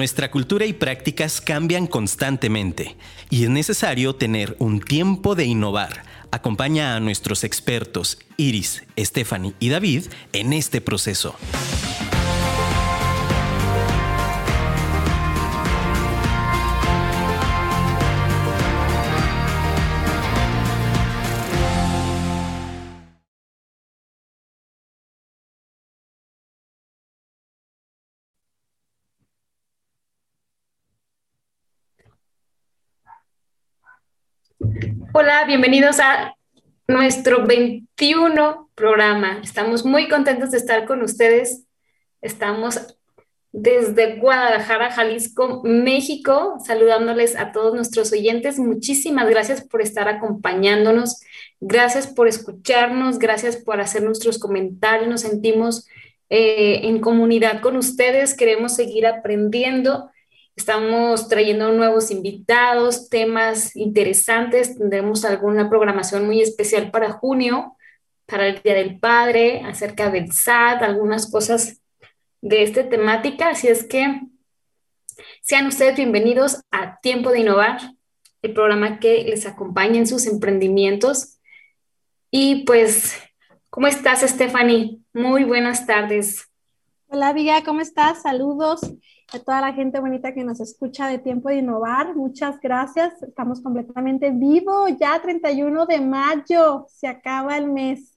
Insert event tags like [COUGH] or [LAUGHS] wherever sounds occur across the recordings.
Nuestra cultura y prácticas cambian constantemente y es necesario tener un tiempo de innovar. Acompaña a nuestros expertos Iris, Stephanie y David en este proceso. Hola, bienvenidos a nuestro 21 programa. Estamos muy contentos de estar con ustedes. Estamos desde Guadalajara, Jalisco, México, saludándoles a todos nuestros oyentes. Muchísimas gracias por estar acompañándonos. Gracias por escucharnos. Gracias por hacer nuestros comentarios. Nos sentimos eh, en comunidad con ustedes. Queremos seguir aprendiendo Estamos trayendo nuevos invitados, temas interesantes. Tendremos alguna programación muy especial para junio, para el Día del Padre, acerca del SAT, algunas cosas de esta temática. Así es que sean ustedes bienvenidos a Tiempo de Innovar, el programa que les acompaña en sus emprendimientos. Y pues, ¿cómo estás, Stephanie? Muy buenas tardes. Hola, Viga, ¿cómo estás? Saludos a toda la gente bonita que nos escucha de Tiempo de Innovar. Muchas gracias. Estamos completamente vivo. Ya 31 de mayo. Se acaba el mes.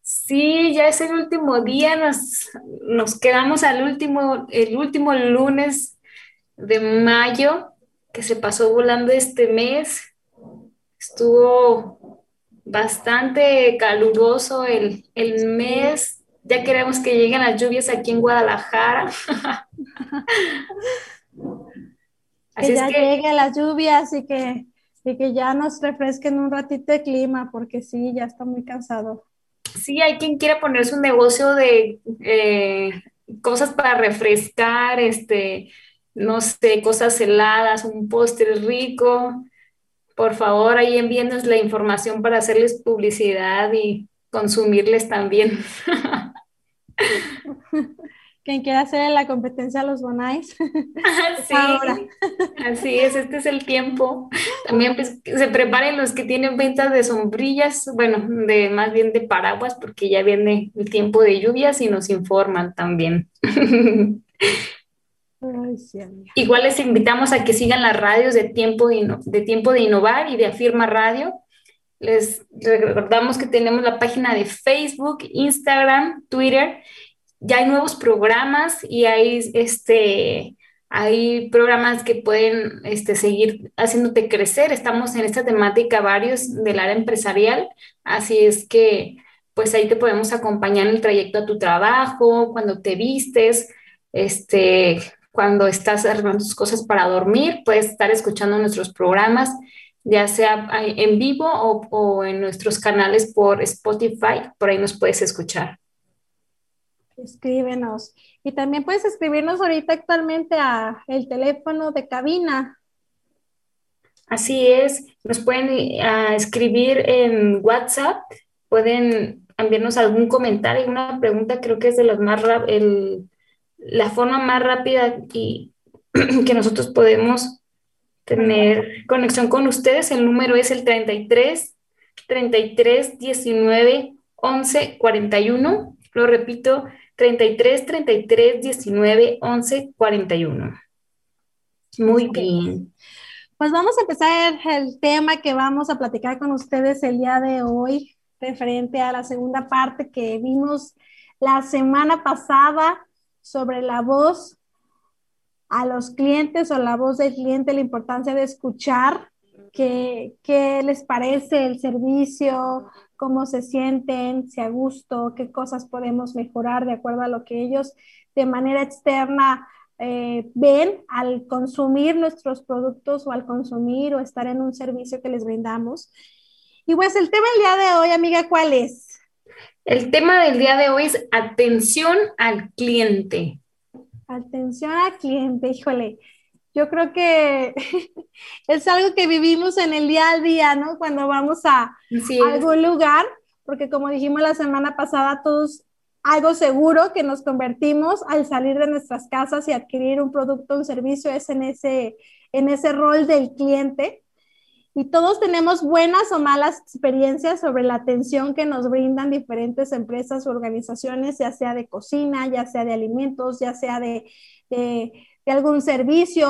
Sí, ya es el último día. Nos, nos quedamos al último, el último lunes de mayo, que se pasó volando este mes. Estuvo bastante caluroso el, el mes ya queremos que lleguen las lluvias aquí en Guadalajara. [LAUGHS] que ya lleguen las lluvias y que, que ya nos refresquen un ratito de clima, porque sí, ya está muy cansado. Sí, hay quien quiere ponerse un negocio de eh, cosas para refrescar, este, no sé, cosas heladas, un postre rico. Por favor, ahí envíenos la información para hacerles publicidad y consumirles también. [LAUGHS] [LAUGHS] Quien quiera hacer la competencia a los Bonais. [LAUGHS] sí, así es, este es el tiempo. [LAUGHS] También pues, se preparen los que tienen ventas de sombrillas, bueno, de más bien de paraguas, porque ya viene el tiempo de lluvias y nos informan también. Igual les invitamos a que sigan las radios de tiempo de, de tiempo de innovar y de Afirma Radio les recordamos que tenemos la página de Facebook, Instagram, Twitter. Ya hay nuevos programas y hay, este, hay programas que pueden este, seguir haciéndote crecer. Estamos en esta temática varios del área empresarial, así es que pues ahí te podemos acompañar en el trayecto a tu trabajo, cuando te vistes, este, cuando estás arreglando tus cosas para dormir, puedes estar escuchando nuestros programas ya sea en vivo o, en nuestros canales por Spotify, por ahí nos puedes escuchar. Escríbenos. Y también puedes escribirnos ahorita actualmente a el teléfono de cabina. Así es, nos pueden escribir en WhatsApp, pueden enviarnos algún comentario, una pregunta, creo que es de las más el, la forma más rápida y [CLEARS THROAT] que nosotros podemos tener conexión con ustedes. El número es el 33 33 19 11 41. Lo repito, 33 33 19 11 41. Muy bien. Pues vamos a empezar el tema que vamos a platicar con ustedes el día de hoy, referente a la segunda parte que vimos la semana pasada sobre la voz a los clientes o la voz del cliente la importancia de escuchar qué, qué les parece el servicio, cómo se sienten, si a gusto, qué cosas podemos mejorar de acuerdo a lo que ellos de manera externa eh, ven al consumir nuestros productos o al consumir o estar en un servicio que les brindamos. Y pues el tema del día de hoy, amiga, ¿cuál es? El tema del día de hoy es atención al cliente. Atención al cliente, híjole. Yo creo que [LAUGHS] es algo que vivimos en el día a día, ¿no? Cuando vamos a, algún lugar, porque como dijimos la semana pasada, todos algo seguro que nos convertimos al salir de nuestras casas y adquirir un producto un servicio es en ese, en ese rol del cliente. Y todos tenemos buenas o malas experiencias sobre la atención que nos brindan diferentes empresas o organizaciones, ya sea de cocina, ya sea de alimentos, ya sea de, de, algún servicio,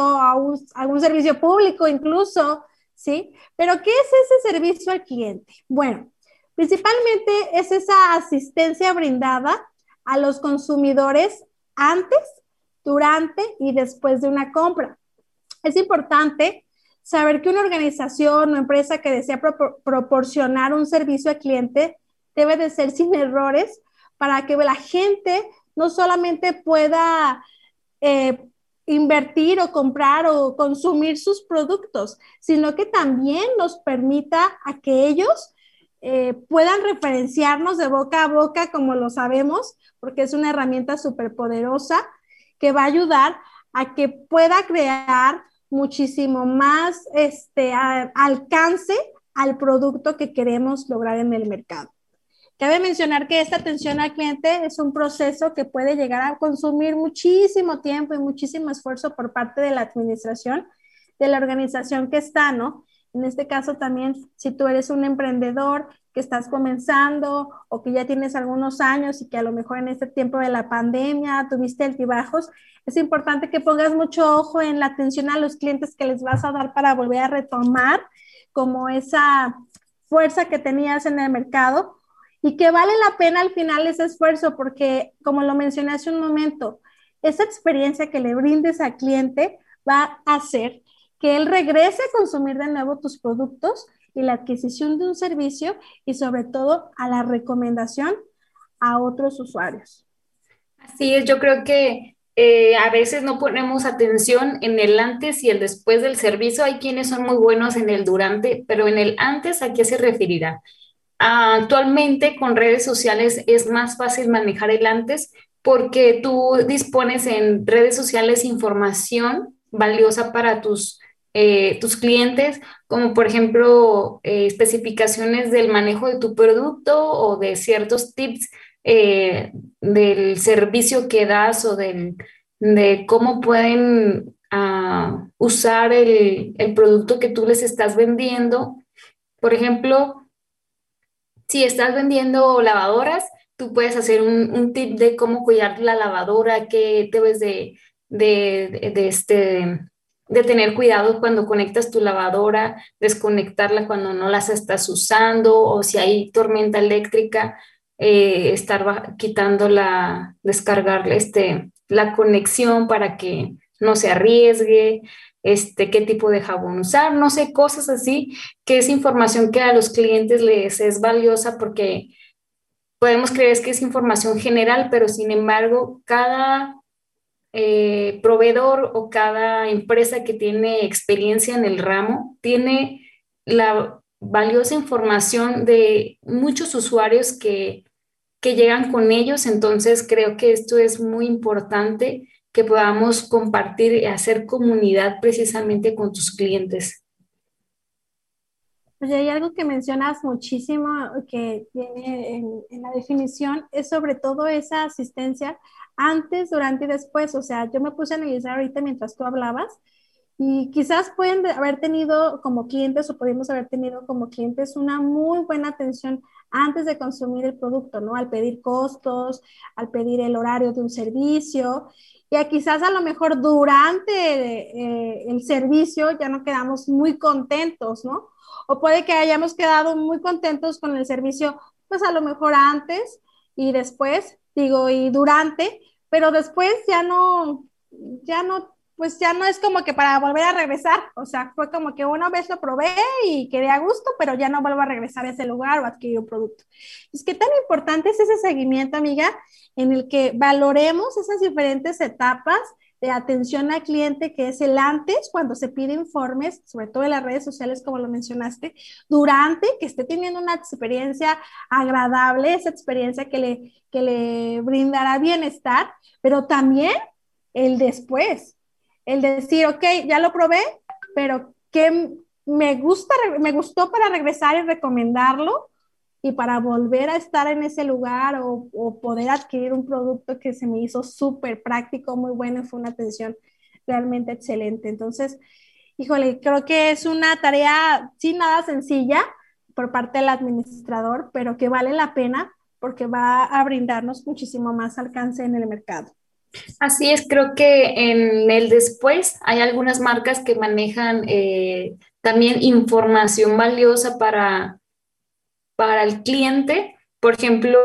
algún servicio público incluso, ¿sí? Pero ¿qué es ese servicio al cliente? Bueno, Principalmente es esa asistencia brindada a los consumidores antes, durante y después de una compra. Es importante saber que una organización o empresa que desea proporcionar un servicio al cliente debe de ser sin errores para que la gente no solamente pueda eh, invertir o comprar o consumir sus productos, sino que también nos permita a que ellos eh, puedan referenciarnos de boca a boca, como lo sabemos, porque es una herramienta súper poderosa que va a ayudar a que pueda crear muchísimo más este, alcance al producto que queremos lograr en el mercado. Cabe mencionar que esta atención al cliente es un proceso que puede llegar a consumir muchísimo tiempo y muchísimo esfuerzo por parte de la administración de la organización que está, ¿no? En este caso también, si tú eres un emprendedor que estás comenzando o que ya tienes algunos años y que a lo mejor en este tiempo de la pandemia tuviste altibajos, es importante que pongas mucho ojo en la atención a los clientes que les vas a dar para volver a retomar como esa fuerza que tenías en el mercado. Y que vale la pena al final ese esfuerzo porque, como lo mencioné hace un momento, esa experiencia que le brindes al cliente va a hacer que él regrese a consumir de nuevo tus productos y la adquisición de un servicio y sobre todo a la recomendación a otros usuarios. Así es, yo creo que eh, a veces no ponemos atención en el antes y el después del servicio. Hay quienes son muy buenos en el durante, pero en el antes, ¿a qué se referirá? actualmente con redes sociales es más fácil manejar el antes porque tú dispones en redes sociales información valiosa para tus eh, tus clientes, como por ejemplo eh, especificaciones del manejo de tu producto o de ciertos tips eh, del servicio que das o del, de cómo pueden ah, usar el, el producto que tú les estás vendiendo. Por ejemplo, si estás vendiendo lavadoras, tú puedes hacer un, un, tip de cómo cuidar la lavadora, qué debes de, de, de, este, de tener cuidado cuando conectas tu lavadora, desconectarla cuando no las estás usando o si hay tormenta eléctrica, eh, estar quitando la, descargar este, la conexión para que no se arriesgue, este, qué tipo de jabón usar, no sé, cosas así, que es información que a los clientes les es valiosa porque podemos creer que es información general, pero sin embargo, cada eh, proveedor o cada empresa que tiene experiencia en el ramo tiene la valiosa información de muchos usuarios que, que llegan con ellos. Entonces, creo que esto es muy importante que podamos compartir y hacer comunidad precisamente con tus clientes. Pues hay algo que mencionas muchísimo que viene en, en, la definición, es sobre todo esa asistencia antes, durante y después. O sea, yo me puse a analizar ahorita mientras tú hablabas y quizás pueden haber tenido como clientes o podemos haber tenido como clientes una muy buena atención antes de consumir el producto, ¿no? Al pedir costos, al pedir el horario de un servicio. Y a quizás a lo mejor durante eh, el servicio ya no quedamos muy contentos, ¿no? O puede que hayamos quedado muy contentos con el servicio, pues a lo mejor antes y después, digo, y durante, pero después ya no, ya no, pues ya no es como que para volver a regresar, o sea, fue como que una vez lo probé y quedé a gusto, pero ya no vuelvo a regresar a ese lugar o adquirir un producto. Es que tan importante es ese seguimiento, amiga, en el que valoremos esas diferentes etapas de atención al cliente, que es el antes, cuando se pide informes, sobre todo en las redes sociales, como lo mencionaste, durante, que esté teniendo una experiencia agradable, esa experiencia que le, que le brindará bienestar, pero también el después, el decir, ok, ya lo probé, pero ¿qué me, gusta, me gustó para regresar y recomendarlo? y para volver a estar en ese lugar o, o poder adquirir un producto que se me hizo súper práctico, muy bueno, fue una atención realmente excelente. Entonces, híjole, creo que es una tarea, sin nada sencilla por parte del administrador, pero que vale la pena porque va a brindarnos muchísimo más alcance en el mercado. Así es, creo que en el después hay algunas marcas que manejan eh, también información valiosa para, para el cliente. Por ejemplo,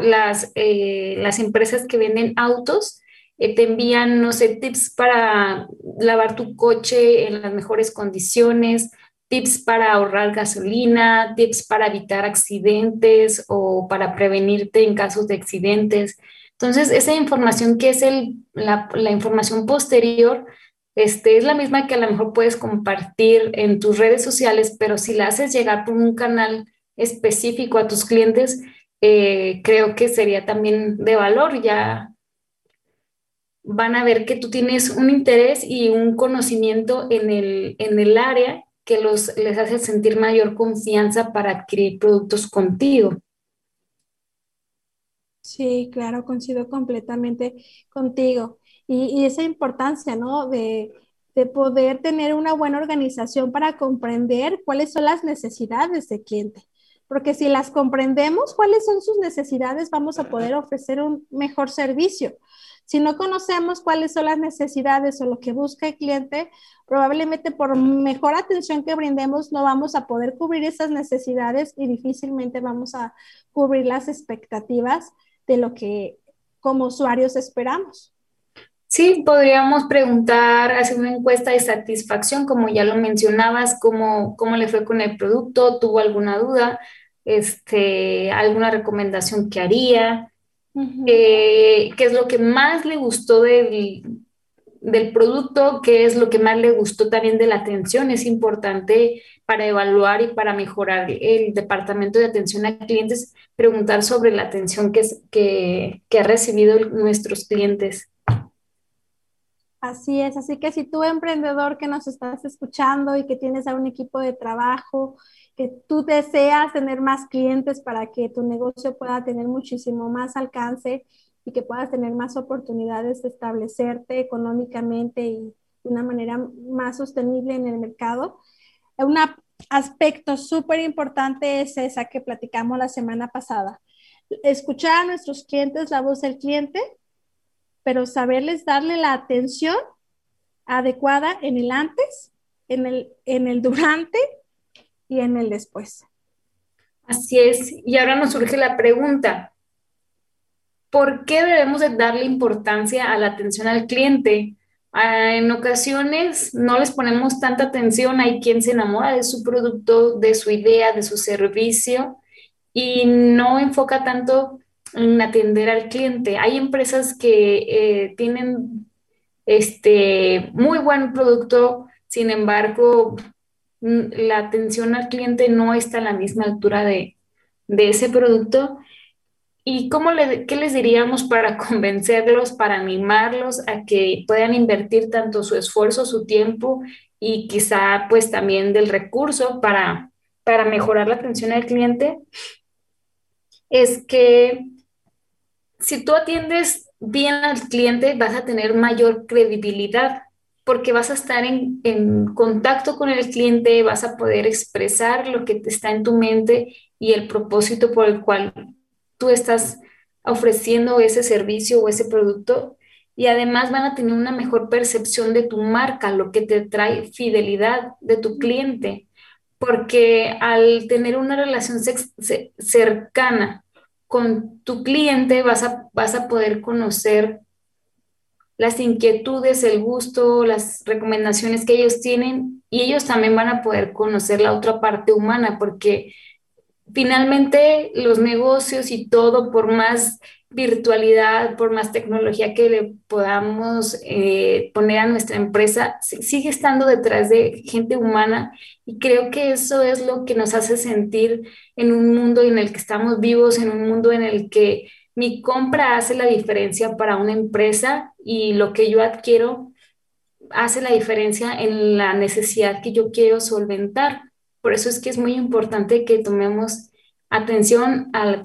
las, eh, las empresas que venden autos eh, te envían, no sé, tips para lavar tu coche en las mejores condiciones, tips para ahorrar gasolina, tips para evitar accidentes o para prevenirte en casos de accidentes. Entonces, esa información que es el, la, información posterior, este, es la misma que a lo mejor puedes compartir en tus redes sociales, pero si la haces llegar por un canal específico a tus clientes, eh, creo que sería también de valor. Ya van a ver que tú tienes un interés y un conocimiento en el, en el área que los, les hace sentir mayor confianza para adquirir productos contigo. Sí, claro, coincido completamente contigo. Y, y esa importancia, ¿no? De, de, poder tener una buena organización para comprender cuáles son las necesidades del cliente. Porque si las comprendemos, cuáles son sus necesidades, vamos a poder ofrecer un mejor servicio. Si no conocemos cuáles son las necesidades o lo que busca el cliente, probablemente por mejor atención que brindemos no vamos a poder cubrir esas necesidades y difícilmente vamos a cubrir las expectativas de lo que como usuarios esperamos. Sí, podríamos preguntar, hacer una encuesta de satisfacción, como ya lo mencionabas, cómo, cómo le fue con el producto, tuvo alguna duda, este, alguna recomendación que haría, eh, qué es lo que más le gustó del, del producto, qué es lo que más le gustó también de la atención. Es importante para evaluar y para mejorar el departamento de atención a clientes, preguntar sobre la atención que, que, que ha recibido nuestros clientes. Así es, así que si tú emprendedor que nos estás escuchando y que tienes a un equipo de trabajo que tú deseas tener más clientes para que tu negocio pueda tener muchísimo más alcance y que puedas tener más oportunidades de establecerte económicamente y de una manera más sostenible en el mercado. Un aspecto súper importante es esa que platicamos la semana pasada. Escuchar a nuestros clientes, la voz del cliente, pero saberles darle la atención adecuada en el antes, en el, en el durante y en el después. Así es. Y ahora nos surge la pregunta, ¿por qué debemos de darle importancia a la atención al cliente? Ah, en ocasiones no les ponemos tanta atención, hay quien se enamora de su producto, de su idea, de su servicio y no enfoca tanto en atender al cliente. Hay empresas que eh, tienen este muy buen producto, sin embargo, la atención al cliente no está a la misma altura de, ese producto. ¿Y cómo le, qué les diríamos para [LAUGHS] convencerlos, para animarlos a que puedan invertir tanto su esfuerzo, su tiempo y quizá pues también del recurso para, para mejorar la atención al cliente? Es que si tú atiendes bien al cliente, vas a tener mayor credibilidad porque vas a estar en, contacto con el cliente, vas a poder expresar lo que está en tu mente y el propósito por el cual tú estás ofreciendo ese servicio o ese producto y además van a tener una mejor percepción de tu marca, lo que te trae fidelidad de tu cliente, porque al tener una relación cercana con tu cliente vas a, vas a poder conocer las inquietudes, el gusto, las recomendaciones que ellos tienen y ellos también van a poder conocer la otra parte humana porque finalmente los negocios y todo, por más virtualidad, por más tecnología que le podamos eh, poner a nuestra empresa, sigue estando detrás de gente humana y creo que eso es lo que nos hace sentir en un mundo en el que estamos vivos, en un mundo en el que mi compra hace la diferencia para una empresa y lo que yo adquiero hace la diferencia en la necesidad que yo quiero solventar. Por eso es que es muy importante que tomemos atención a la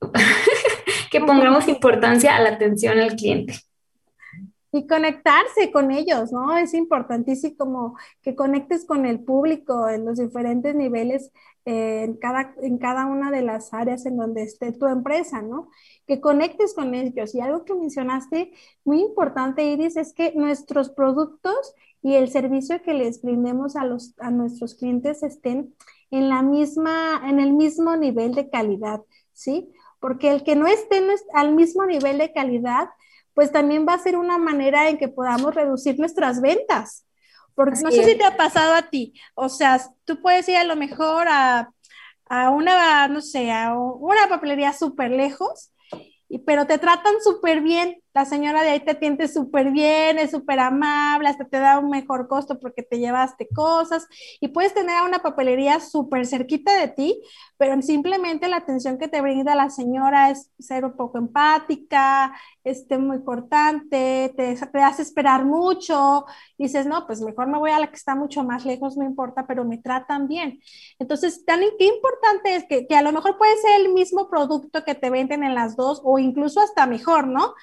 [LAUGHS] que pongamos importancia a la atención al cliente. Y conectarse con ellos, ¿no? Es importantísimo que conectes con el público en los diferentes niveles, eh, en, cada, en cada una de las áreas en donde esté tu empresa, ¿no? Que conectes con ellos. Y algo que mencionaste muy importante, Iris, es que nuestros productos y el servicio que les brindemos a, los, a nuestros clientes estén en, la misma, en el mismo nivel de calidad, ¿sí? Porque el que no esté al mismo nivel de calidad, pues también va a ser una manera en que podamos reducir nuestras ventas. Porque no sé si te ha pasado a ti, o sea, tú puedes ir a lo mejor a, a una, no sé, a una papelería súper lejos, pero te tratan súper bien la señora de ahí te atiende súper bien, es súper amable, hasta te da un mejor costo porque te llevaste cosas y puedes tener una papelería súper cerquita de ti, pero simplemente la atención que te brinda la señora es ser un poco empática, este, muy cortante, te, te hace esperar mucho, dices, no, pues mejor me voy a la que está mucho más lejos, no importa, pero me tratan bien. Entonces, tan qué importante es que, que a lo mejor puede ser el mismo producto que te venden en las dos o incluso hasta mejor, ¿no?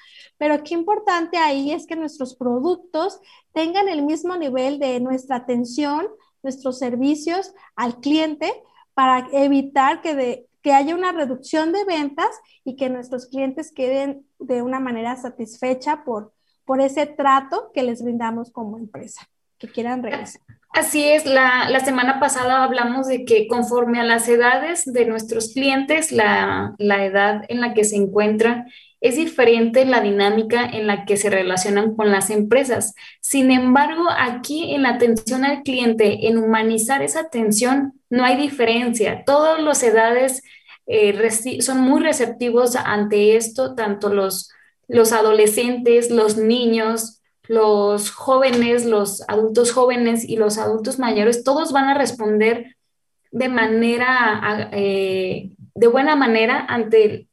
Pero qué importante ahí es que nuestros productos tengan el mismo nivel de nuestra atención, nuestros servicios al cliente para evitar que, de, que haya una reducción de ventas y que nuestros clientes queden de una manera satisfecha por, por ese trato que les brindamos como empresa, que quieran regresar. Así es, la, la, semana pasada hablamos de que conforme a las edades de nuestros clientes, la, la edad en la que se encuentran es diferente la dinámica en la que se relacionan con las empresas. Sin embargo, aquí en la atención al cliente, en humanizar esa atención, no hay diferencia. Todas las edades eh, son muy receptivos ante esto, tanto los, los adolescentes, los niños, los jóvenes, los adultos jóvenes y los adultos mayores, todos van a responder de manera, eh, de buena manera ante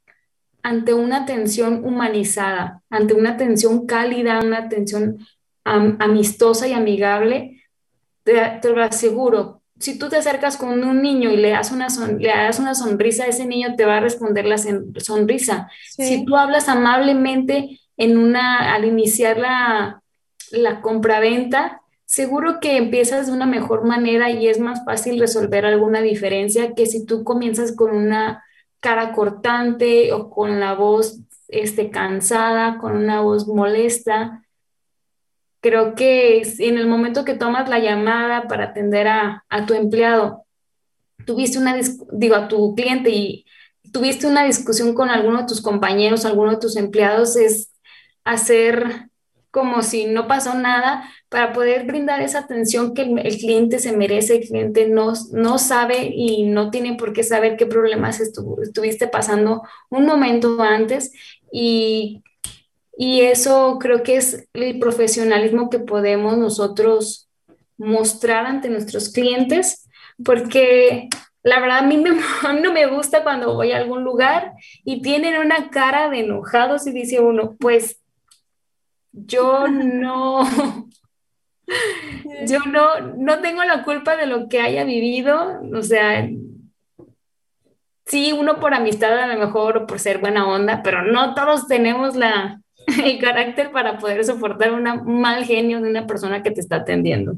ante una atención humanizada, ante una atención cálida, una atención amistosa y amigable, te, lo aseguro. Si tú te acercas con un niño y le das una, le das una sonrisa, ese niño te va a responder la sonrisa. Si tú hablas amablemente en una, al iniciar la, la compraventa, seguro que empiezas de una mejor manera y es más fácil resolver alguna diferencia que si tú comienzas con una cara cortante o con la voz este, cansada, con una voz molesta. Creo que en el momento que tomas la llamada para atender a, tu empleado, tuviste una, digo, a tu cliente y tuviste una discusión con alguno de tus compañeros, alguno de tus empleados, es hacer como si no pasó nada para poder brindar esa atención que el, cliente se merece, el cliente no, no sabe y no tiene por qué saber qué problemas estuviste pasando un momento antes. Y, y eso creo que es el profesionalismo que podemos nosotros mostrar ante nuestros clientes porque la verdad a mí [LAUGHS] no me gusta cuando voy a algún lugar y tienen una cara de enojados y dice uno, pues yo no, yo no, no tengo la culpa de lo que haya vivido, o sea, sí, uno por amistad a lo mejor o por ser buena onda, pero no todos tenemos la, [LAUGHS] el carácter para poder soportar un mal genio de una persona que te está atendiendo.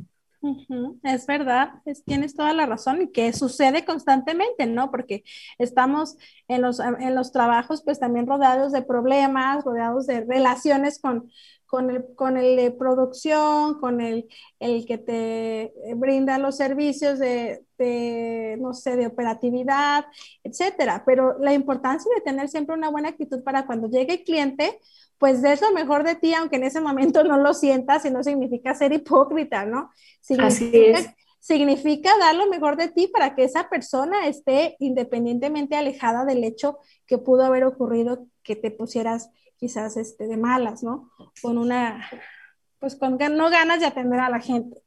Es verdad, tienes toda la razón y que sucede constantemente, ¿no? Porque estamos en los, en los trabajos pues también rodeados de problemas, rodeados de relaciones con, con el, con el de producción, con el, el que te brinda los servicios de, de, no sé, de operatividad, etcétera. Pero la importancia de tener siempre una buena actitud para cuando llegue el cliente, pues des lo mejor de ti, aunque en ese momento no lo sientas y no significa ser hipócrita, ¿no? Así es. Significa dar lo mejor de ti para que esa persona esté independientemente alejada del hecho que pudo haber ocurrido que te pusieras quizás este, de malas, ¿no? Con una, pues con no ganas de atender a la gente.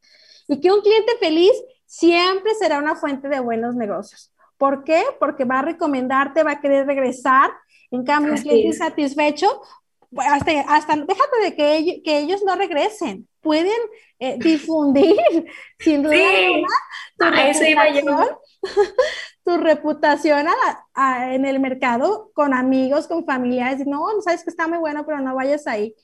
Y que un cliente feliz siempre será una fuente de buenos negocios. ¿Por qué? Porque va a recomendarte, va a querer regresar. En cambio, un cliente insatisfecho, pues, hasta, hasta déjate de que, ellos, que ellos no regresen, pueden eh, [LAUGHS] difundir, sin duda sí. tu, [LAUGHS] tu reputación en el mercado con amigos, con familiares. No, no sabes que está muy bueno, pero no vayas ahí.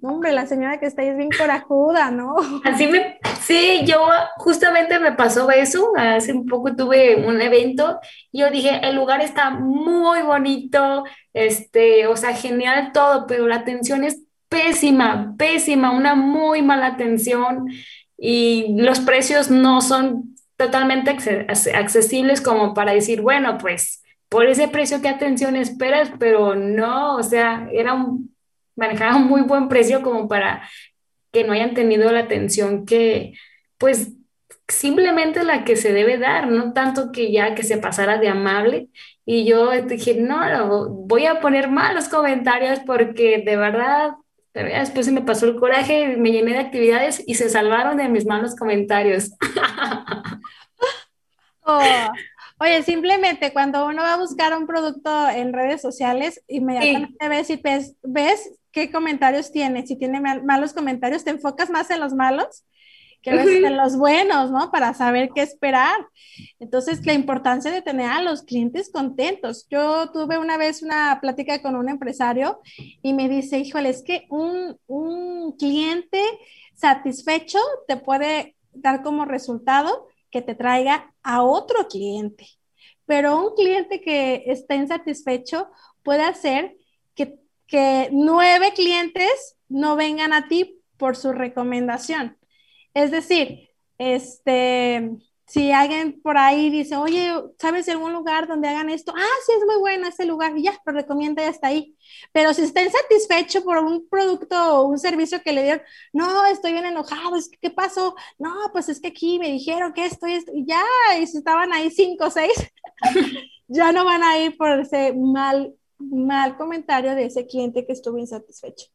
No, hombre, la señora que está ahí es bien corajuda, ¿no? Así me, sí, yo justamente me pasó eso. Hace un poco tuve un evento y yo dije, el lugar está muy bonito, este, o sea, genial todo, pero la atención es pésima, pésima, una muy mala atención y los precios no son totalmente accesibles como para decir, bueno, pues por ese precio, ¿qué atención esperas? Pero no, o sea, era un manejaba un muy buen precio como para que no hayan tenido la atención que, pues, simplemente la que se debe dar, no tanto que ya que se pasara de amable. Y yo dije, no, voy a poner malos comentarios porque de verdad, después se me pasó el coraje, me llené de actividades y se salvaron de mis malos comentarios. [LAUGHS] Oh, oye, simplemente cuando uno va a buscar un producto en redes sociales, inmediatamente ves y ves, ves qué comentarios tiene. Si tiene malos comentarios, te enfocas más en los malos que en los buenos, ¿no? Para saber qué esperar. Entonces, la importancia de tener a los clientes contentos. Yo tuve una vez una plática con un empresario y me dice, híjole, es que un, un cliente satisfecho te puede dar como resultado que te traiga a otro cliente. Pero un cliente que está insatisfecho puede hacer que nueve clientes no vengan a ti por su recomendación. Es decir, este, si alguien por ahí dice, oye, ¿sabes algún lugar donde hagan esto? Ah, sí, es muy bueno ese lugar, y ya, lo recomienda y hasta ahí. Pero si está insatisfecho por un producto o un servicio que le dieron, no, estoy bien enojado, es que, ¿qué pasó? No, pues es que aquí me dijeron que esto y esto, y ya, y si estaban ahí cinco o seis, [LAUGHS] ya no van a ir por ese mal mal comentario de ese cliente que estuvo insatisfecho.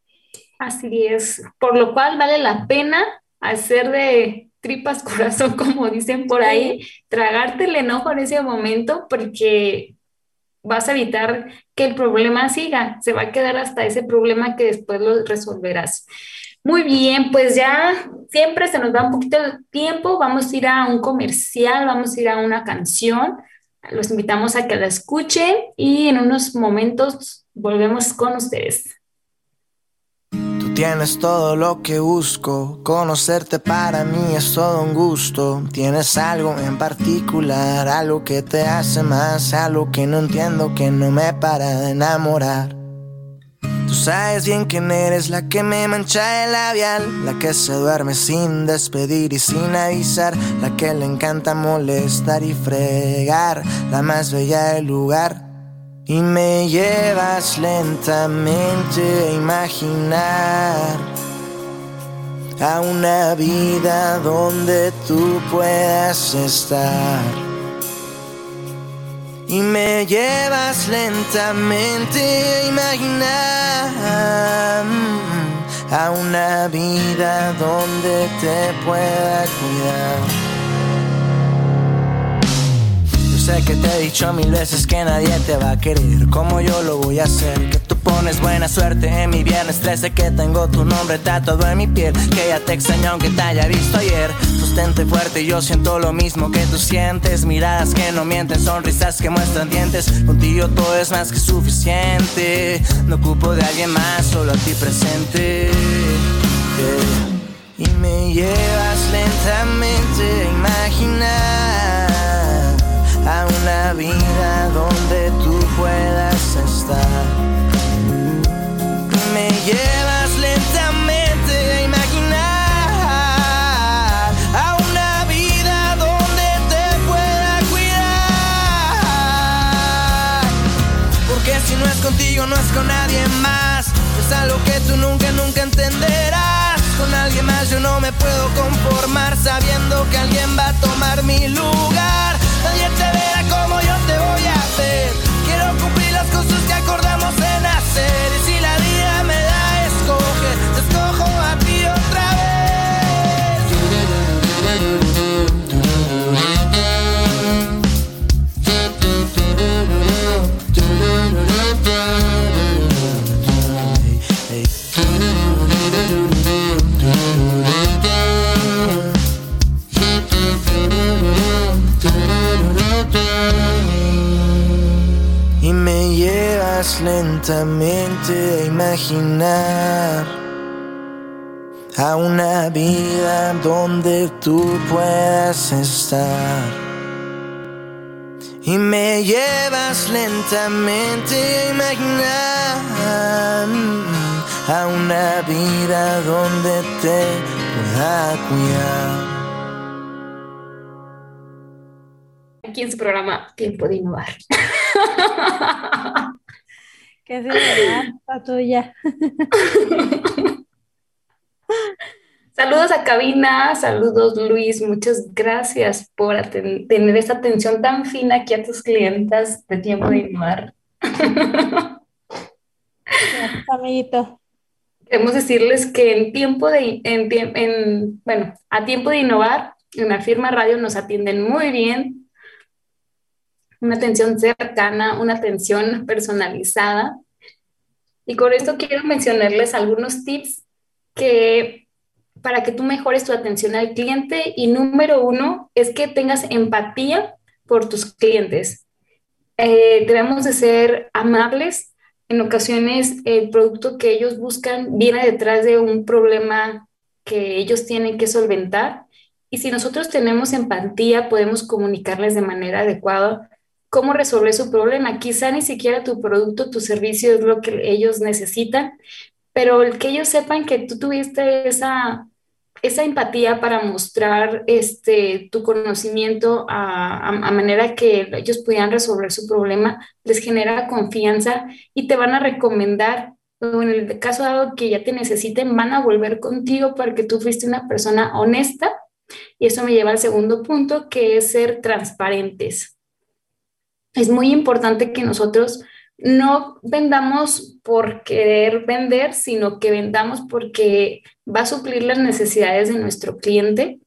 Así es, por lo cual vale la pena hacer de tripas [LAUGHS] corazón, como dicen por ahí, tragarte el enojo en ese momento porque vas a evitar que el problema siga, se va a quedar hasta ese problema que después lo resolverás. Muy bien, pues ya siempre se nos da un poquito de tiempo, vamos a ir a un comercial, vamos a ir a una canción. Los invitamos a que la escuchen y en unos momentos volvemos con ustedes. Tú tienes todo lo que busco, conocerte para mí es todo un gusto. Tienes algo en particular, algo que te hace más, algo que no entiendo, que no me para de enamorar. Tú sabes bien quién eres, la que me mancha el labial, la que se duerme sin despedir y sin avisar, la que le encanta molestar y fregar, la más bella del lugar. Y me llevas lentamente a imaginar a una vida donde tú puedas estar y me llevas lentamente a imaginar mm, a una vida donde te pueda cuidar. Yo sé que te he dicho mil veces que nadie te va a querer como yo lo voy a hacer. Pones buena suerte en mi viernes 13 que tengo tu nombre tatuado en mi piel. Que ya te extraño aunque te haya visto ayer sustente fuerte, yo siento lo mismo que tú sientes. Miradas que no mienten, sonrisas que muestran dientes. Contigo todo es más que suficiente. No ocupo de alguien más, solo a ti presente. Y me llevas lentamente a imaginar a una vida donde tú puedas estar. Llevas lentamente a imaginar contigo, no es con nadie más. Es algo que tú nunca, nunca entenderás. Con alguien más yo no me puedo conformar sabiendo que alguien va a tomar mi lugar. Lentamente a imaginar a una vida donde tú puedas estar. Y me llevas lentamente a imaginar a una vida donde te pueda cuidar. Aquí en su programa Tiempo de Innovar. [LAUGHS] La tuya. [LAUGHS] [LAUGHS] Saludos a cabina, saludos Luis, muchas gracias por tener esta atención tan fina aquí a tus clientas de Tiempo de Innovar. Gracias, amiguito. Queremos decirles que en tiempo de, en, en, bueno, a tiempo de innovar, en la firma radio nos atienden muy bien, una atención cercana, una atención personalizada. Y con esto quiero mencionarles algunos tips que para que tú mejores tu atención al cliente y número uno es que tengas empatía por tus clientes. Eh, debemos de ser amables. En ocasiones el producto que ellos buscan viene detrás de un problema que ellos tienen que solventar. Y si nosotros tenemos empatía, podemos comunicarles de manera adecuada cómo resolver su problema. Quizá ni siquiera tu producto, tu servicio es lo que ellos necesitan, pero el que ellos sepan que tú tuviste esa, esa empatía para mostrar este, tu conocimiento a, manera que ellos pudieran resolver su problema, les genera confianza y te van a recomendar. En el caso dado que ya te necesiten, van a volver contigo porque tú fuiste una persona honesta. Y eso me lleva al segundo punto, que es ser transparentes es muy importante que nosotros no vendamos por querer vender, sino que vendamos porque va a suplir las necesidades de nuestro cliente,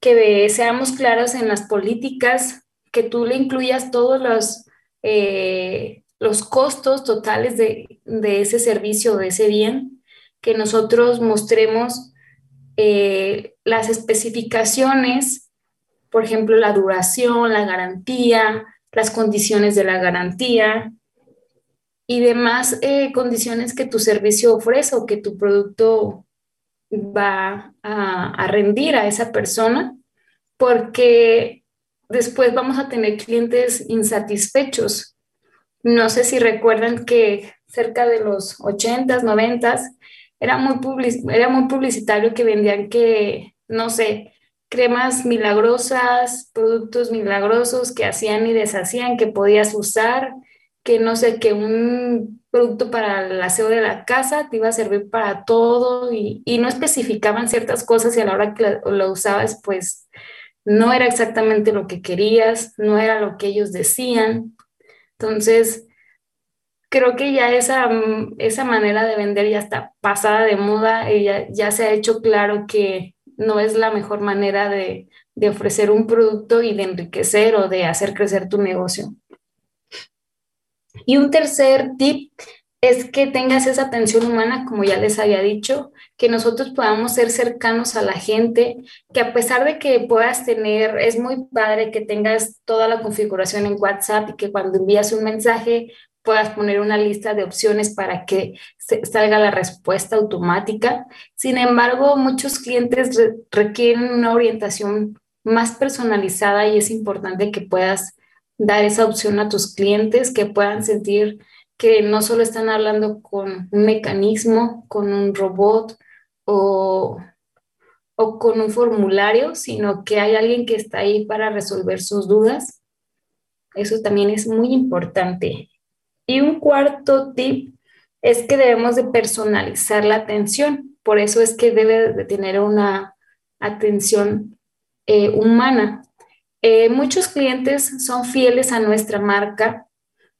que seamos claros en las políticas, que tú le incluyas todos los, eh, los costos totales de, ese servicio, de ese bien, que nosotros mostremos eh, las especificaciones, por ejemplo, la duración, la garantía, las condiciones de la garantía y demás eh, condiciones que tu servicio ofrece o que tu producto va a, rendir a esa persona, porque después vamos a tener clientes insatisfechos. No sé si recuerdan que cerca de los 80s, 90s, era muy, era muy publicitario que vendían que, no sé, cremas milagrosas, productos milagrosos que hacían y deshacían, que podías usar, que no sé, que un producto para el aseo de la casa te iba a servir para todo y, no especificaban ciertas cosas y a la hora que lo, usabas, pues no era exactamente lo que querías, no era lo que ellos decían. Entonces, creo que ya esa, esa manera de vender ya está pasada de moda y ya, ya se ha hecho claro que no es la mejor manera de, ofrecer un producto y de enriquecer o de hacer crecer tu negocio. Y un tercer tip es que tengas esa atención humana, como ya les había dicho, que nosotros podamos ser cercanos a la gente, que a pesar de que puedas tener, es muy padre que tengas toda la configuración en WhatsApp y que cuando envías un mensaje puedas poner una lista de opciones para que salga la respuesta automática. Sin embargo, muchos clientes requieren una orientación más personalizada y es importante que puedas dar esa opción a tus clientes, que puedan sentir que no solo están hablando con un mecanismo, con un robot o, o con un formulario, sino que hay alguien que está ahí para resolver sus dudas. Eso también es muy importante. Y un cuarto tip es que debemos de personalizar la atención. Por eso es que debe de tener una atención eh, humana. Eh, muchos clientes son fieles a nuestra marca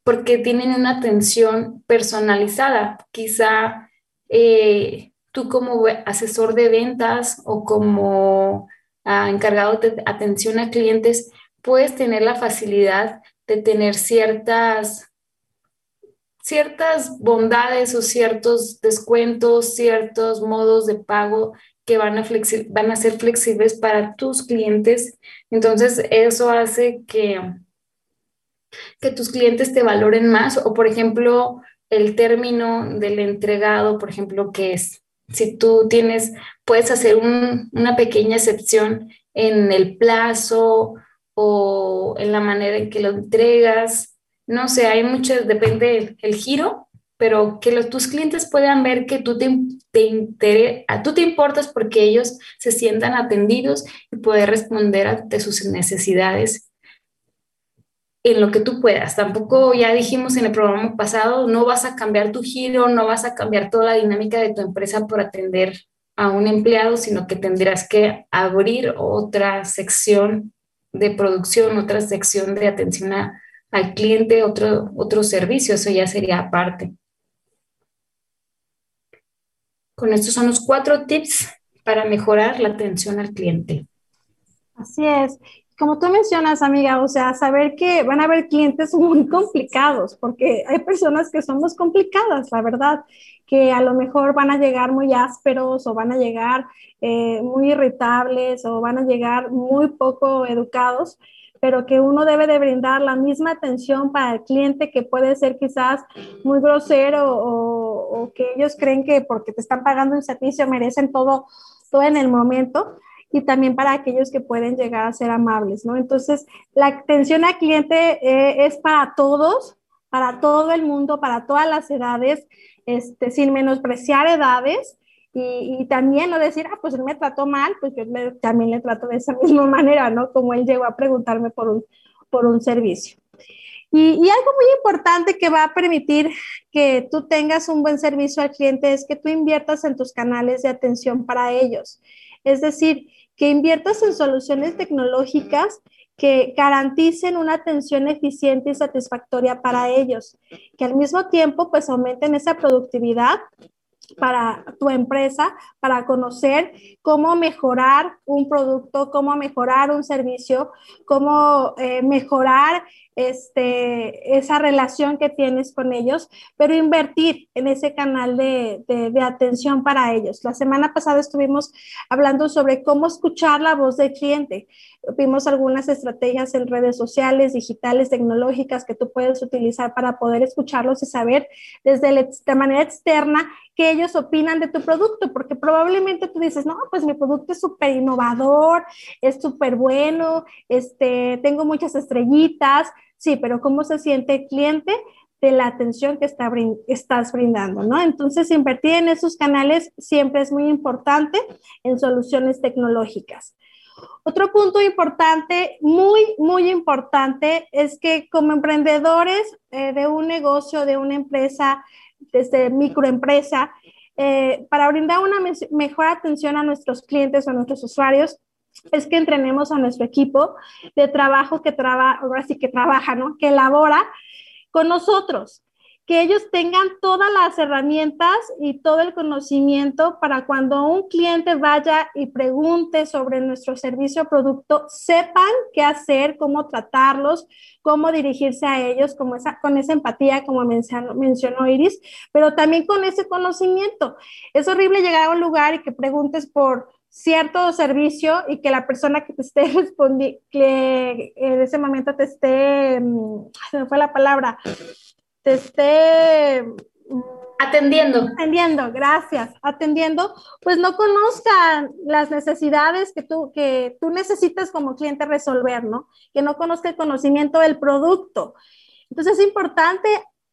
porque tienen una atención personalizada. Quizá eh, tú como asesor de ventas o como ah, encargado de atención a clientes puedes tener la facilidad de tener ciertas ciertas bondades o ciertos descuentos, ciertos modos de pago que van a, van a ser flexibles para tus clientes. Entonces, eso hace que, que tus clientes te valoren más o, por ejemplo, el término del entregado, por ejemplo, que es, si tú tienes, puedes hacer una pequeña excepción en el plazo o en la manera en que lo entregas, no sé, hay muchas, depende el giro, pero que los, tus clientes puedan ver que tú te, te, a, tú te importas porque ellos se sientan atendidos y poder responder ante sus necesidades en lo que tú puedas. Tampoco, ya dijimos en el programa pasado, no vas a cambiar tu giro, no vas a cambiar toda la dinámica de tu empresa por atender a un empleado, sino que tendrás que abrir otra sección de producción, otra sección de atención al cliente, otro, otro servicio, eso ya sería aparte. Con estos son los cuatro tips para mejorar la atención al cliente. Así es. Como tú mencionas, amiga, o sea, saber que van a haber clientes [LAUGHS] muy complicados, porque hay personas que somos complicadas, la verdad, que a lo mejor van a llegar muy ásperos o van a llegar eh, muy irritables o van a llegar muy poco educados pero que uno debe de brindar la misma atención para el cliente que puede ser quizás muy grosero o, que ellos creen que porque te están pagando un servicio merecen todo, todo en el momento y también para aquellos que pueden llegar a ser amables, ¿no? Entonces, la atención al cliente eh, es para todos, para todo el mundo, para todas las edades, este, sin menospreciar edades, y, también no decir, ah, pues él me trató mal, pues yo también le trato de esa [LAUGHS] misma manera, ¿no? Como él llegó a preguntarme por un, por un servicio. Y, y, algo muy importante que va a permitir que tú tengas un buen servicio al cliente es que tú inviertas en tus canales de atención para ellos. Es decir, que inviertas en soluciones tecnológicas que garanticen una atención eficiente y satisfactoria para ellos, que al mismo tiempo pues aumenten esa productividad para tu empresa, para conocer cómo mejorar un producto, cómo mejorar un servicio, cómo eh, mejorar este, esa relación que tienes con ellos, pero invertir en ese canal de, de, atención para ellos. La semana pasada estuvimos hablando sobre cómo escuchar la voz del cliente. Vimos algunas estrategias en redes sociales, digitales, tecnológicas que tú puedes utilizar para poder escucharlos y saber desde la, de manera externa qué ellos opinan de tu producto, porque probablemente tú dices, no, pues mi producto es súper innovador, es súper bueno, este, tengo muchas estrellitas, sí, pero ¿cómo se siente el cliente? de la atención que está, estás brindando, ¿no? Entonces, invertir en esos canales siempre es muy importante en soluciones tecnológicas. Otro punto importante, muy, muy importante, es que como emprendedores eh, de un negocio, de una empresa, desde microempresa, eh, para brindar una mejor atención a nuestros clientes o a nuestros usuarios, es que entrenemos a nuestro equipo de trabajo que trabaja, que trabaja, ¿no? Que elabora con nosotros que ellos tengan todas las herramientas y todo el conocimiento para cuando un cliente vaya y pregunte sobre nuestro servicio o producto, sepan qué hacer, cómo tratarlos, cómo dirigirse a ellos como esa, con esa empatía, como mencionó, mencionó Iris, pero también con ese conocimiento. Es horrible llegar a un lugar y que preguntes por cierto servicio y que la persona que te esté [LAUGHS] respondiendo, que en ese momento te esté, mm, se me fue la palabra, te esté mm, atendiendo. Atendiendo, gracias. Atendiendo, pues no conozcan las necesidades que tú, que tú necesitas como cliente resolver, ¿no? Que no conozca el conocimiento del producto. Entonces es importante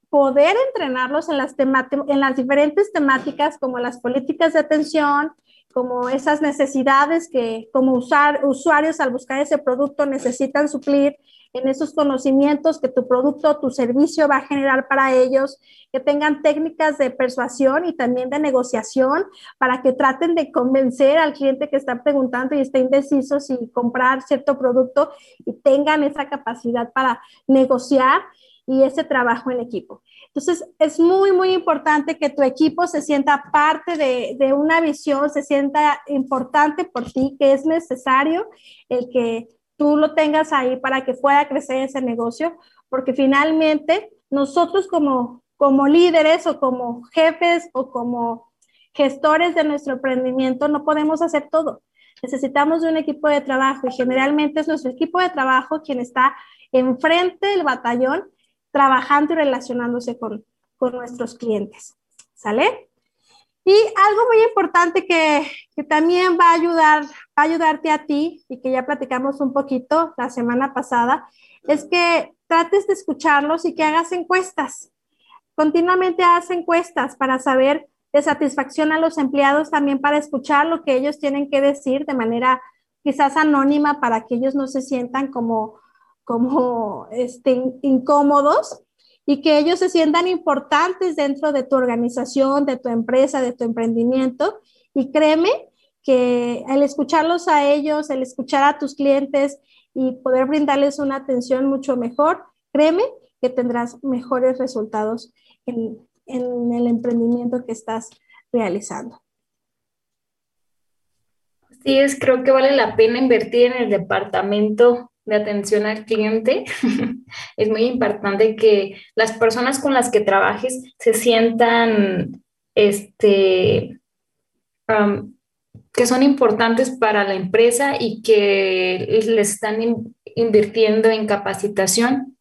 poder entrenarlos en las, en las diferentes temáticas como las políticas de atención, como esas necesidades que como usar, usuarios al buscar ese producto necesitan suplir en esos conocimientos que tu producto tu servicio va a generar para ellos, que tengan técnicas de persuasión y también de negociación para que traten de convencer al cliente que está preguntando y está indeciso si comprar cierto producto y tengan esa capacidad para negociar y ese trabajo en equipo. Entonces, es muy, muy importante que tu equipo se sienta parte de, de, una visión, se sienta importante por ti, que es necesario el que tú lo tengas ahí para que pueda crecer ese negocio, porque finalmente nosotros como, como líderes o como jefes o como gestores de nuestro emprendimiento no podemos hacer todo. Necesitamos de un equipo de trabajo y generalmente es nuestro equipo de trabajo quien está enfrente del batallón, trabajando y relacionándose con, con nuestros clientes. ¿Sale? Y algo muy importante que, que, también va a ayudar, va a ayudarte a ti y que ya platicamos un poquito la semana pasada, es que trates de escucharlos y que hagas encuestas. Continuamente haz encuestas para saber de satisfacción a los empleados, también para escuchar lo que ellos tienen que decir de manera quizás anónima para que ellos no se sientan como, como este, incómodos y que ellos se sientan importantes dentro de tu organización, de tu empresa, de tu emprendimiento. Y créeme que el escucharlos a ellos, el escuchar a tus clientes y poder brindarles una atención mucho mejor, créeme que tendrás mejores resultados en, en el emprendimiento que estás realizando. Sí, es, creo que vale la pena invertir en el departamento de atención al cliente. [LAUGHS] es muy importante que las personas con las que trabajes se sientan, este, que son importantes para la empresa y que les están invirtiendo en capacitación.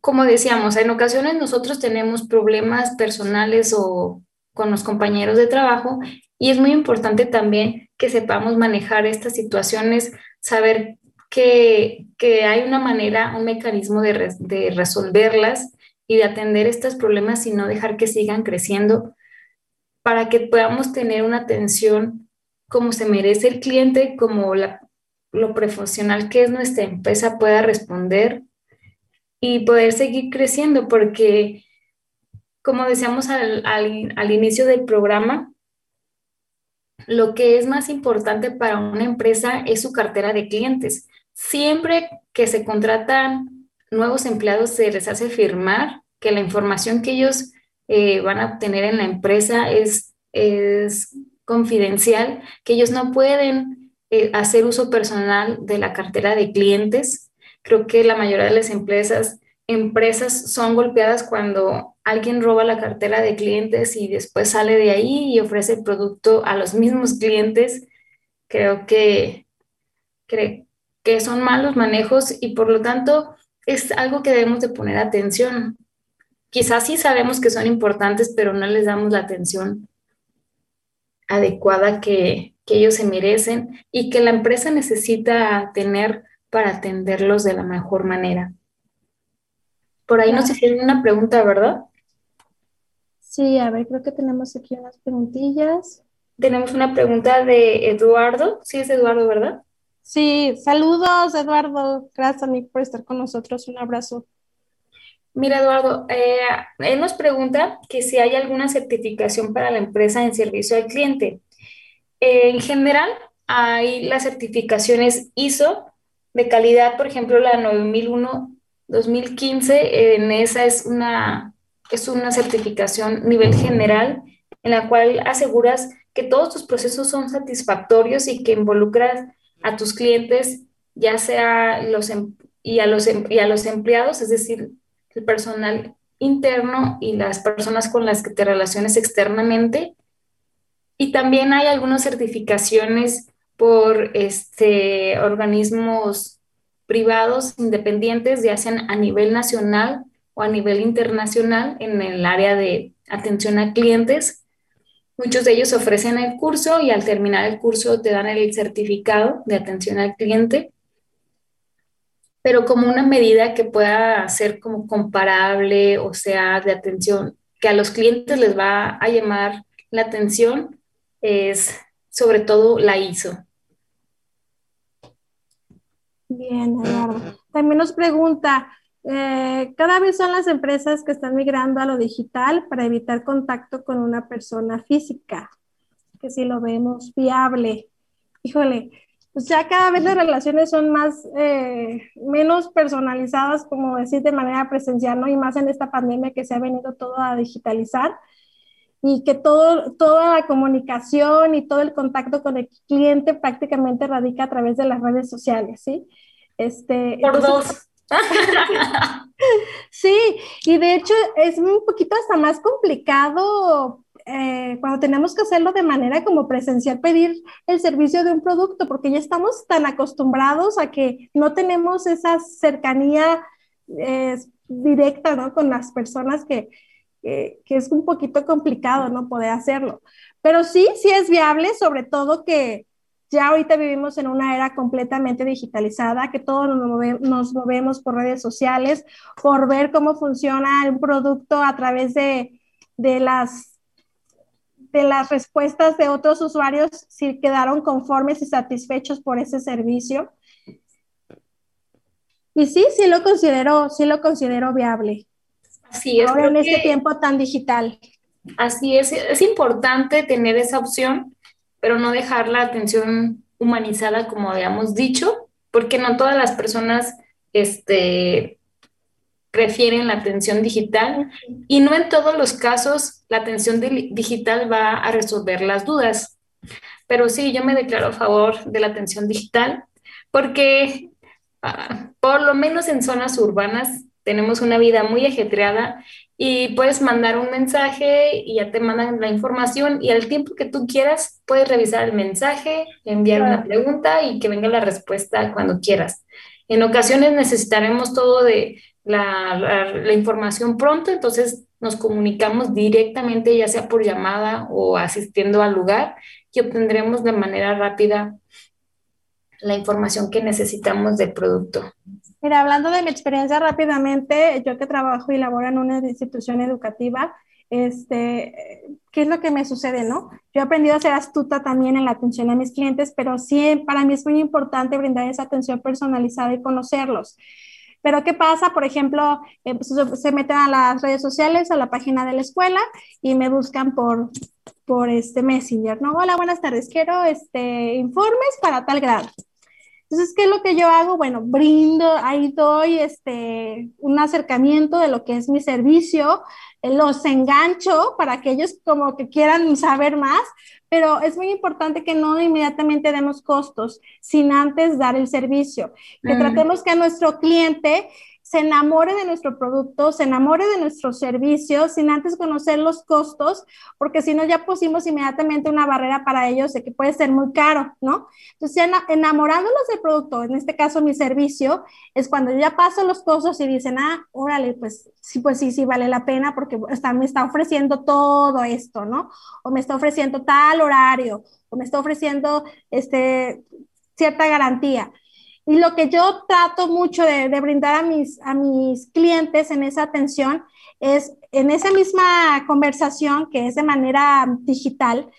Como decíamos, en ocasiones nosotros tenemos problemas personales o con los compañeros de trabajo y es muy importante también que sepamos manejar estas situaciones, saber que, hay una manera, un mecanismo de, resolverlas y de atender estos problemas y no dejar que sigan creciendo para que podamos tener una atención como se merece el cliente, como lo profesional que es nuestra empresa pueda responder y poder seguir creciendo, porque como decíamos al, al inicio del programa, lo que es más importante para una empresa es su cartera de clientes. Siempre que se contratan nuevos empleados, se les hace firmar que la información que ellos eh, van a obtener en la empresa es, es confidencial, que ellos no pueden eh, hacer uso personal de la cartera de clientes. Creo que la mayoría de las empresas, empresas son golpeadas cuando alguien roba la cartera de clientes y después sale de ahí y ofrece el producto a los mismos clientes. Creo que, que son malos manejos y por lo tanto es algo que debemos de poner atención. Quizás sí sabemos que son importantes, pero no les damos la atención adecuada que, ellos se merecen y que la empresa necesita tener para atenderlos de la mejor manera. Por ahí nos hicieron una pregunta, ¿verdad? Sí, a ver, creo que tenemos aquí unas preguntillas. Tenemos una pregunta de Eduardo. Sí, es Eduardo, ¿verdad? Sí, saludos, Eduardo. Gracias, mí por estar con nosotros. Un abrazo. Mira, Eduardo, eh, él nos pregunta que si hay alguna certificación para la empresa en servicio al cliente. en general, hay las certificaciones ISO de calidad, por ejemplo, la 9001-2015, en esa es una, es una certificación nivel general en la cual aseguras que todos tus procesos son satisfactorios y que involucras a tus clientes, ya sea los, em, y, a los, em, y a los empleados, es decir, el personal interno y las personas con las que te relaciones externamente. Y también hay algunas certificaciones por este, organismos privados independientes, ya sean a nivel nacional o a nivel internacional en el área de atención a clientes. Muchos de ellos ofrecen el curso y al terminar el curso te dan el certificado de atención al cliente pero como una medida que pueda ser como comparable, o sea, de atención, que a los clientes les va a llamar la atención, es sobre todo la ISO. Bien, Eduardo. También nos pregunta, eh, cada vez son las empresas que están migrando a lo digital para evitar contacto con una persona física, que si lo vemos viable. Híjole, pues ya cada vez las relaciones son más, eh, menos personalizadas, como decir, de manera presencial, ¿no? Y más en esta pandemia que se ha venido todo a digitalizar y que todo, toda la comunicación y todo el contacto con el cliente prácticamente radica a través de las redes sociales, ¿sí? Este, Por dos. [LAUGHS] sí, y de hecho es un poquito hasta más complicado eh, cuando tenemos que hacerlo de manera como presencial, pedir el servicio de un producto, porque ya estamos tan acostumbrados a que no tenemos esa cercanía directa ¿no? con las personas que, que, es un poquito complicado no poder hacerlo. Pero sí, sí es viable, sobre todo que ya ahorita vivimos en una era completamente digitalizada, que todos nos, nos movemos por redes sociales, por ver cómo funciona un producto a través de, de las de las respuestas de otros usuarios si quedaron conformes y satisfechos por ese servicio. Y sí, sí lo considero, sí lo considero viable. Así es. Ahora en este tiempo tan digital. Así es, es importante tener esa opción, pero no dejar la atención humanizada, como habíamos dicho, porque no todas las personas este, prefieren la atención digital y no en todos los casos la atención digital va a resolver las dudas. Pero sí, yo me declaro a favor de la atención digital porque ah, por lo menos en zonas urbanas tenemos una vida muy ajetreada y puedes mandar un mensaje y ya te mandan la información y al tiempo que tú quieras puedes revisar el mensaje, enviar una pregunta y que venga la respuesta cuando quieras. En ocasiones necesitaremos todo de la, información pronto, entonces nos comunicamos directamente, ya sea por llamada o asistiendo al lugar, y obtendremos de manera rápida la información que necesitamos del producto. Mira, hablando de mi experiencia rápidamente, yo que trabajo y laboro en una institución educativa, este, ¿qué es lo que me sucede, no? Yo he aprendido a ser astuta también en la atención a mis clientes, pero sí, para mí es muy importante brindar esa atención personalizada y conocerlos. Pero ¿qué pasa? Por ejemplo, pues, se meten a las redes sociales, a la página de la escuela y me buscan por, por este Messenger, ¿no? Hola, buenas tardes, quiero este, informes para tal grado. Entonces, ¿qué es lo que yo hago? Bueno, brindo, ahí doy este, un acercamiento de lo que es mi servicio, los engancho para que ellos como que quieran saber más, pero es muy importante que no inmediatamente demos costos sin antes dar el servicio, que mm. tratemos que a nuestro cliente se enamore de nuestro producto, se enamore de nuestro servicio, sin antes conocer los costos, porque si no ya pusimos inmediatamente una barrera para ellos de que puede ser muy caro, ¿no? Entonces, enamorándolos del producto, en este caso mi servicio, es cuando ya paso los costos y dicen, ah, órale, pues sí, pues sí, sí vale la pena porque está, me está ofreciendo todo esto, ¿no? O me está ofreciendo tal horario, o me está ofreciendo este, cierta garantía. Y lo que yo trato mucho de, brindar a mis, a mis clientes en esa atención es en esa misma conversación, que es de manera digital,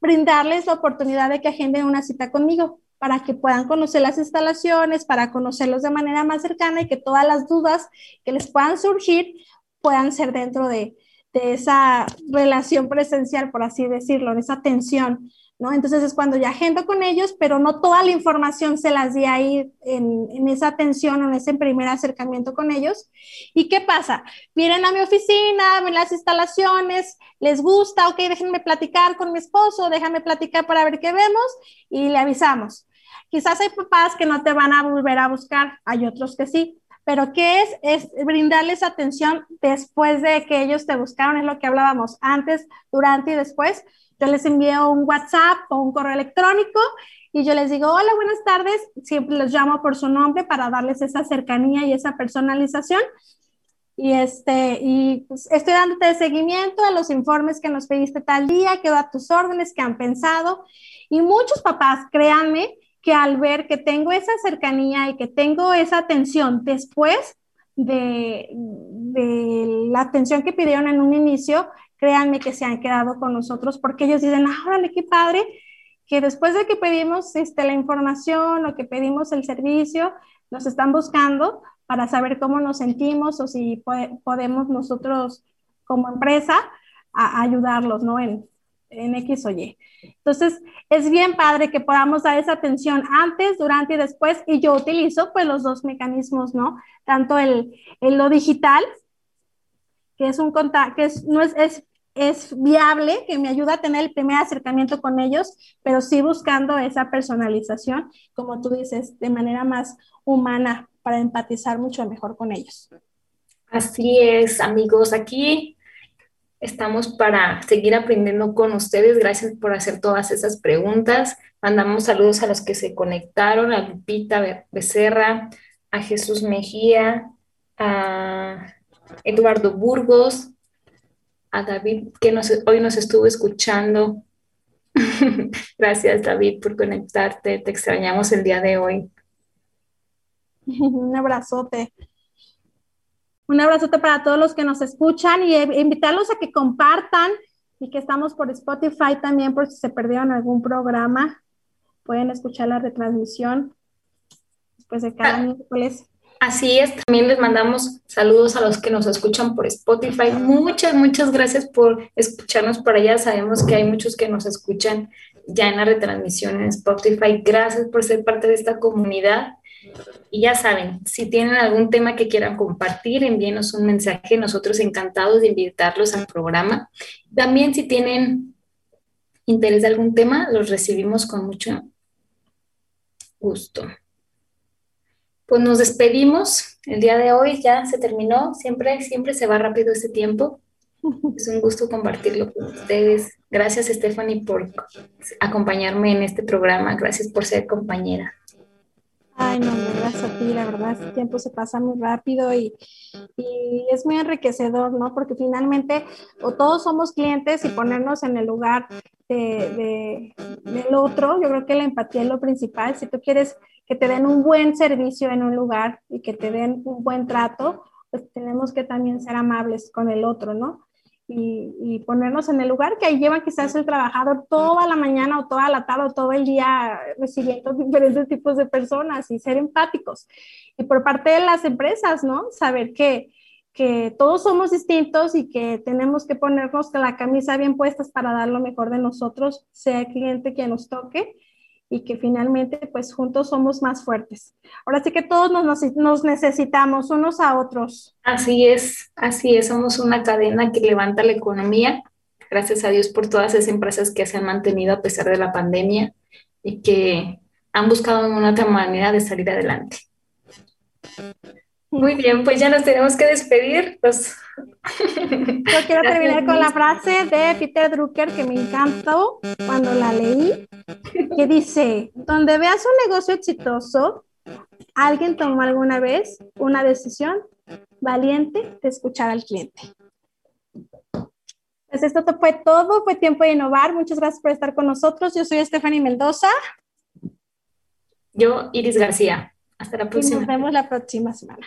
brindarles la oportunidad de que agenden una cita conmigo para que puedan conocer las instalaciones, para conocerlos de manera más cercana y que todas las dudas que les puedan surgir puedan ser dentro de, de esa relación presencial, por así decirlo, en esa atención ¿no? Entonces es cuando ya agendo con ellos, pero no toda la información se las di ahí en, en, esa atención o en ese primer acercamiento con ellos. ¿Y qué pasa? Vienen a mi oficina, ven las instalaciones, les gusta, ok, déjenme platicar con mi esposo, déjame platicar para ver qué vemos y le avisamos. Quizás hay papás que no te van a volver a buscar, hay otros que sí, pero ¿qué es? Es brindarles atención después de que ellos te buscaron, es lo que hablábamos antes, durante y después yo les envío un WhatsApp o un correo electrónico y yo les digo, hola, buenas tardes. Siempre los llamo por su nombre para darles esa cercanía y esa personalización. Y, este, y pues, estoy dándote seguimiento a los informes que nos pediste tal día, quedo a tus órdenes, que han pensado. Y muchos papás, créanme, que al ver que tengo esa cercanía y que tengo esa atención después de, de la atención que pidieron en un inicio, créanme que se han quedado con nosotros porque ellos dicen, ah, órale, qué padre, que después de que pedimos este, la información o que pedimos el servicio, nos están buscando para saber cómo nos sentimos o si podemos nosotros como empresa ayudarlos, ¿no? En, en X o Y. Entonces, es bien padre que podamos dar esa atención antes, durante y después, y yo utilizo pues los dos mecanismos, ¿no? Tanto el, el lo digital, que es un contacto, que no es es viable, que me ayuda a tener el primer acercamiento con ellos, pero sí buscando esa personalización, como tú dices, de manera más humana para empatizar mucho mejor con ellos. Así es, amigos. Aquí Estamos para seguir aprendiendo con ustedes. Gracias por hacer todas esas preguntas. Mandamos saludos a los que se conectaron, a Lupita Becerra, a Jesús Mejía, a Eduardo Burgos, a David, que hoy nos estuvo escuchando. [LAUGHS] Gracias, David, por conectarte. Te extrañamos el día de hoy. Un abrazote. Un abrazote para todos los que nos escuchan y e, invitarlos a que compartan y que estamos por Spotify también por si se perdieron algún programa. Pueden escuchar la retransmisión después de cada ah. miércoles. Así es, también les mandamos saludos a los que nos escuchan por Spotify. Muchas, muchas gracias por escucharnos por allá. Sabemos que hay muchos que nos escuchan ya en la retransmisión en Spotify. Gracias por ser parte de esta comunidad. Y ya saben, si tienen algún tema que quieran compartir, envíenos un mensaje. Nosotros encantados de invitarlos al programa. También si tienen interés de algún tema, los recibimos con mucho gusto pues nos despedimos. El día de hoy ya se terminó. Siempre, siempre se va rápido este tiempo. [LAUGHS] Es un gusto compartirlo con ustedes. Gracias, Stephanie, por acompañarme en este programa. Gracias por ser compañera. Ay, no, gracias a ti, la verdad, este tiempo se pasa muy rápido y, y, es muy enriquecedor, ¿no? Porque finalmente o todos somos clientes y ponernos en el lugar de, del otro, yo creo que la empatía es lo principal. Si tú quieres que te den un buen servicio en un lugar y que te den un buen trato, pues tenemos que también ser amables con el otro, ¿no? Y, ponernos en el lugar que ahí lleva quizás el trabajador toda la mañana o toda la tarde o todo el día recibiendo [LAUGHS] diferentes tipos de personas y ser empáticos. Y por parte de las empresas, ¿no? Saber que, que todos somos distintos y que tenemos que ponernos la camisa bien puestas para dar lo mejor de nosotros, sea el cliente que nos toque y que finalmente pues juntos somos más fuertes. Ahora sí que todos nos, necesitamos unos a otros. Así es, así es, somos una cadena que levanta la economía. Gracias a Dios por todas esas empresas que se han mantenido a pesar de la pandemia y que han buscado una otra manera de salir adelante. Muy bien, pues ya nos tenemos que despedir. Pues... Yo quiero [LAUGHS] terminar con la frase de Peter Drucker que me encantó cuando la leí, que dice, donde veas un negocio exitoso, alguien tomó alguna vez una decisión valiente de escuchar al cliente. Pues esto fue todo, fue tiempo de innovar. Muchas gracias por estar con nosotros. Yo soy Stephanie Mendoza. Yo, Iris García. Hasta la próxima. nos vemos la próxima semana.